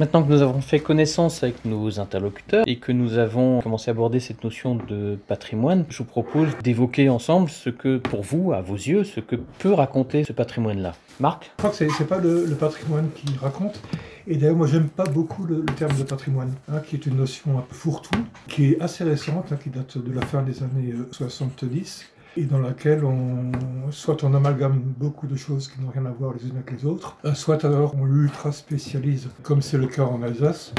Maintenant que nous avons fait connaissance avec nos interlocuteurs et que nous avons commencé à aborder cette notion de patrimoine, je vous propose d'évoquer ensemble ce que, pour vous, à vos yeux, ce que peut raconter ce patrimoine-là. Marc Je crois que c'est pas le, patrimoine qui raconte. Et d'ailleurs, moi, j'aime pas beaucoup le, terme de patrimoine, hein, qui est une notion un peu fourre-tout, qui est assez récente, hein, qui date de la fin des années euh, 70, et dans laquelle on, soit on amalgame beaucoup de choses qui n'ont rien à voir les unes avec les autres, euh, soit alors on ultra spécialise, comme c'est le cas en Alsace,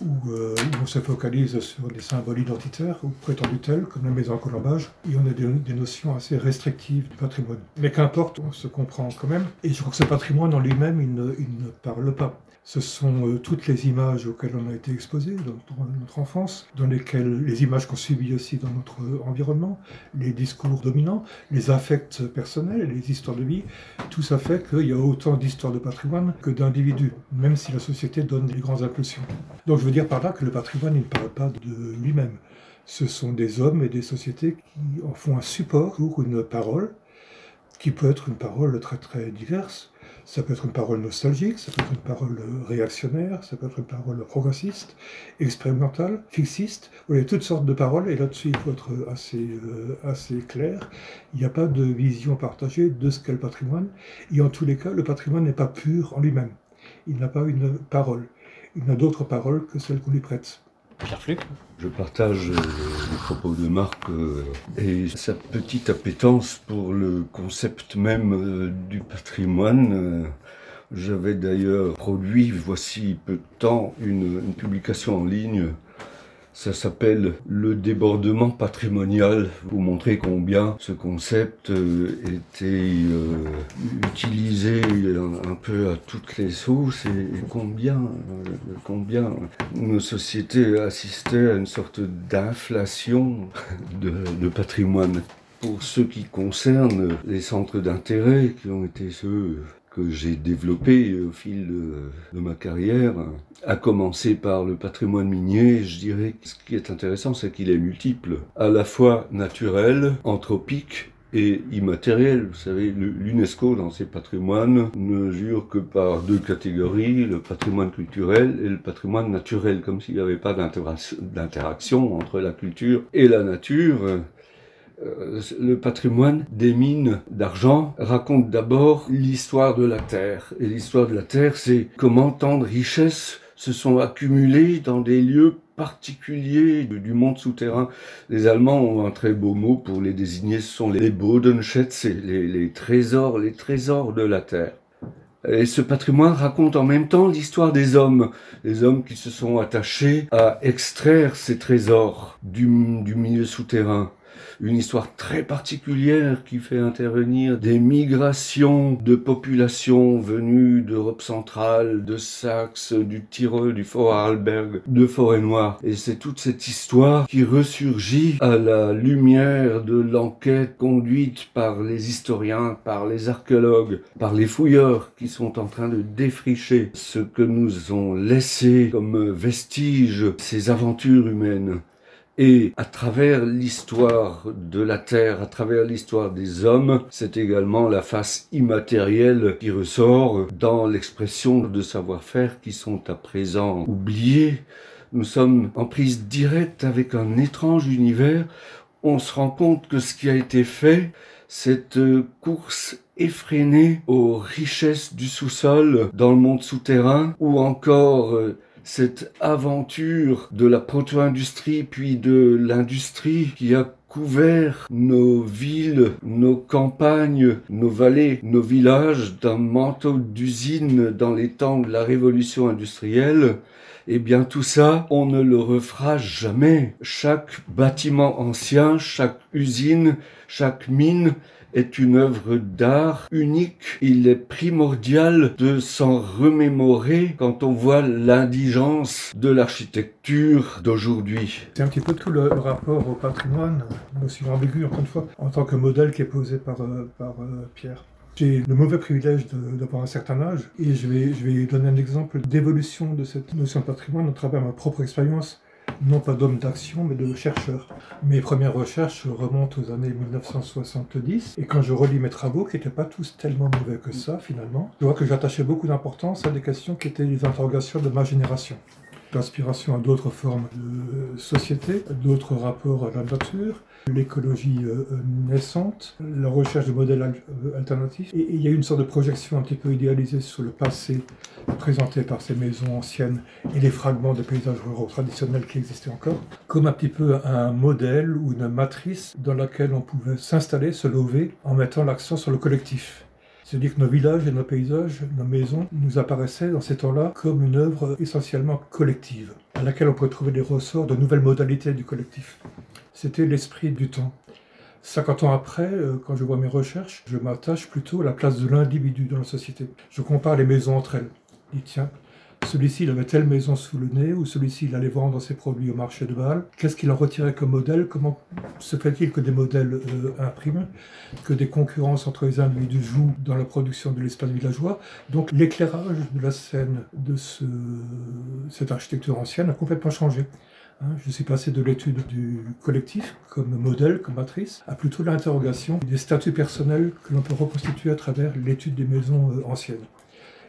où, euh, où on se focalise sur des symboles identitaires ou prétendus tels, comme la maison à colombage, et on a des, notions assez restrictives du patrimoine. Mais qu'importe, on se comprend quand même, et je crois que ce patrimoine en lui-même, il ne parle pas. Ce sont euh, toutes les images auxquelles on a été exposé dans notre, enfance, dans lesquelles les images qu'on subit aussi dans notre environnement, les discours dominants, les affects personnels, les histoires de vie, tout ça fait qu'il y a autant d'histoires de patrimoine que d'individus, même si la société donne des grandes impulsions. Donc je veux dire par là que le patrimoine, il ne parle pas de lui-même. Ce sont des hommes et des sociétés qui en font un support pour une parole, qui peut être une parole très très diverse, ça peut être une parole nostalgique, ça peut être une parole réactionnaire, ça peut être une parole progressiste, expérimentale, fixiste. Vous voyez, toutes sortes de paroles, et là-dessus, il faut être assez, euh, assez clair. Il n'y a pas de vision partagée de ce qu'est le patrimoine. Et en tous les cas, le patrimoine n'est pas pur en lui-même. Il n'a pas une parole. Il n'a d'autres paroles que celles qu'on lui prête. Pierre Je partage euh, les propos de Marc euh, et sa petite appétence pour le concept même euh, du patrimoine. J'avais d'ailleurs produit, voici peu de temps, une publication en ligne. Ça s'appelle Le débordement patrimonial. Vous montrer combien ce concept euh, était euh, utilisé un, un peu à toutes les sauces et, combien, euh, combien nos sociétés assistaient à une sorte d'inflation de patrimoine. Pour ce qui concerne les centres d'intérêt qui ont été ceux que j'ai développés au fil de, de, ma carrière, à commencer par le patrimoine minier, je dirais que ce qui est intéressant, c'est qu'il est multiple, à la fois naturel, anthropique, et immatériel. Vous savez, l'UNESCO, dans ses patrimoines, ne jure que par deux catégories, le patrimoine culturel et le patrimoine naturel, comme s'il n'y avait pas d'interaction entre la culture et la nature. Euh, le patrimoine des mines d'argent raconte d'abord l'histoire de la Terre. Et l'histoire de la Terre, c'est comment tant de richesses se sont accumulées dans des lieux particuliers du monde souterrain. Les Allemands ont un très beau mot pour les désigner, ce sont les Bodenschätze, les, trésors, les trésors de la Terre. Et ce patrimoine raconte en même temps l'histoire des hommes, les hommes qui se sont attachés à extraire ces trésors du, du milieu souterrain une histoire très particulière qui fait intervenir des migrations de populations venues d'Europe centrale, de Saxe, du Tyrol, du Vorarlberg, de Forêt-Noire. Et c'est toute cette histoire qui ressurgit à la lumière de l'enquête conduite par les historiens, par les archéologues, par les fouilleurs qui sont en train de défricher ce que nous ont laissé comme vestiges ces aventures humaines. Et à travers l'histoire de la Terre, à travers l'histoire des hommes, c'est également la face immatérielle qui ressort dans l'expression de savoir-faire qui sont à présent oubliés. Nous sommes en prise directe avec un étrange univers. On se rend compte que ce qui a été fait, cette course effrénée aux richesses du sous-sol dans le monde souterrain, ou encore cette aventure de la proto-industrie puis de l'industrie qui a couvert nos villes, nos campagnes, nos vallées, nos villages d'un manteau d'usine dans les temps de la révolution industrielle, eh bien tout ça, on ne le refera jamais. Chaque bâtiment ancien, chaque usine, chaque mine est une œuvre d'art unique. Il est primordial de s'en remémorer quand on voit l'indigence de l'architecture d'aujourd'hui. C'est un petit peu tout le rapport au patrimoine, aussi ambigu encore une fois, en tant que modèle qui est posé par, euh, par euh, Pierre. J'ai le mauvais privilège d'avoir un certain âge et je vais, je vais donner un exemple d'évolution de cette notion de patrimoine à travers ma propre expérience non pas d'homme d'action, mais de chercheur. Mes premières recherches remontent aux années 1970, et quand je relis mes travaux, qui n'étaient pas tous tellement mauvais que ça, finalement, je vois que j'attachais beaucoup d'importance à des questions qui étaient les interrogations de ma génération l'inspiration à d'autres formes de société, d'autres rapports à la nature, l'écologie euh, naissante, la recherche de modèles euh, alternatifs. Et il y a une sorte de projection un petit peu idéalisée sur le passé présenté par ces maisons anciennes et les fragments de paysages ruraux traditionnels qui existaient encore, comme un petit peu un modèle ou une matrice dans laquelle on pouvait s'installer, se lever en mettant l'accent sur le collectif. C'est-à-dire que nos villages et nos paysages, nos maisons, nous apparaissaient dans ces temps-là comme une œuvre essentiellement collective, à laquelle on pouvait trouver des ressorts de nouvelles modalités du collectif. C'était l'esprit du temps. 50 ans après, euh, quand je vois mes recherches, je m'attache plutôt à la place de l'individu dans la société. Je compare les maisons entre elles. Dis, tiens, celui-ci, il avait telle maison sous le nez, ou celui-ci, il allait vendre ses produits au marché de Bâle. Qu'est-ce qu'il en retirait comme modèle? Comment se fait-il que des modèles euh, impriment Que des concurrences entre les individus jouent dans la production de l'espace villageois Donc l'éclairage de la scène de ce, cette architecture ancienne a complètement changé. Hein. je suis passé de l'étude du collectif comme modèle, comme matrice, à plutôt l'interrogation des statuts personnels que l'on peut reconstituer à travers l'étude des maisons euh, anciennes.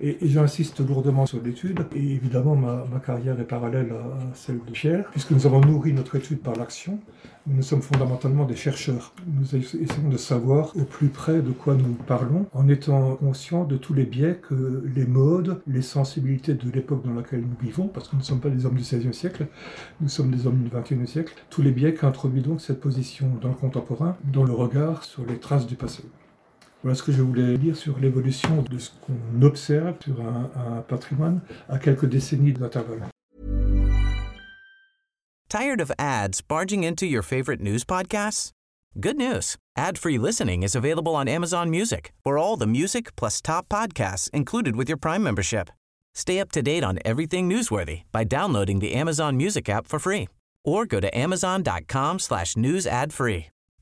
Et, j'insiste lourdement sur l'étude. Et évidemment, ma, carrière est parallèle à celle de Pierre, puisque nous avons nourri notre étude par l'action. Nous sommes fondamentalement des chercheurs. Nous essayons de savoir au plus près de quoi nous parlons, en étant conscients de tous les biais que les modes, les sensibilités de l'époque dans laquelle nous vivons, parce que nous ne sommes pas des hommes du XVIe siècle, nous sommes des hommes du XXIe siècle, tous les biais qu'introduit donc cette position dans le contemporain, dans le regard sur les traces du passé. Voilà ce que je voulais dire sur l'évolution de ce qu'on observe sur un, un patrimoine à quelques décennies d'intervalle. Tired of ads barging into your favorite news podcasts? Good news. Ad-free listening is available on Amazon Music. For all the music plus top podcasts included with your Prime membership. Stay up to date on everything newsworthy by downloading the Amazon Music app for free or go to amazon.com slash news ad free.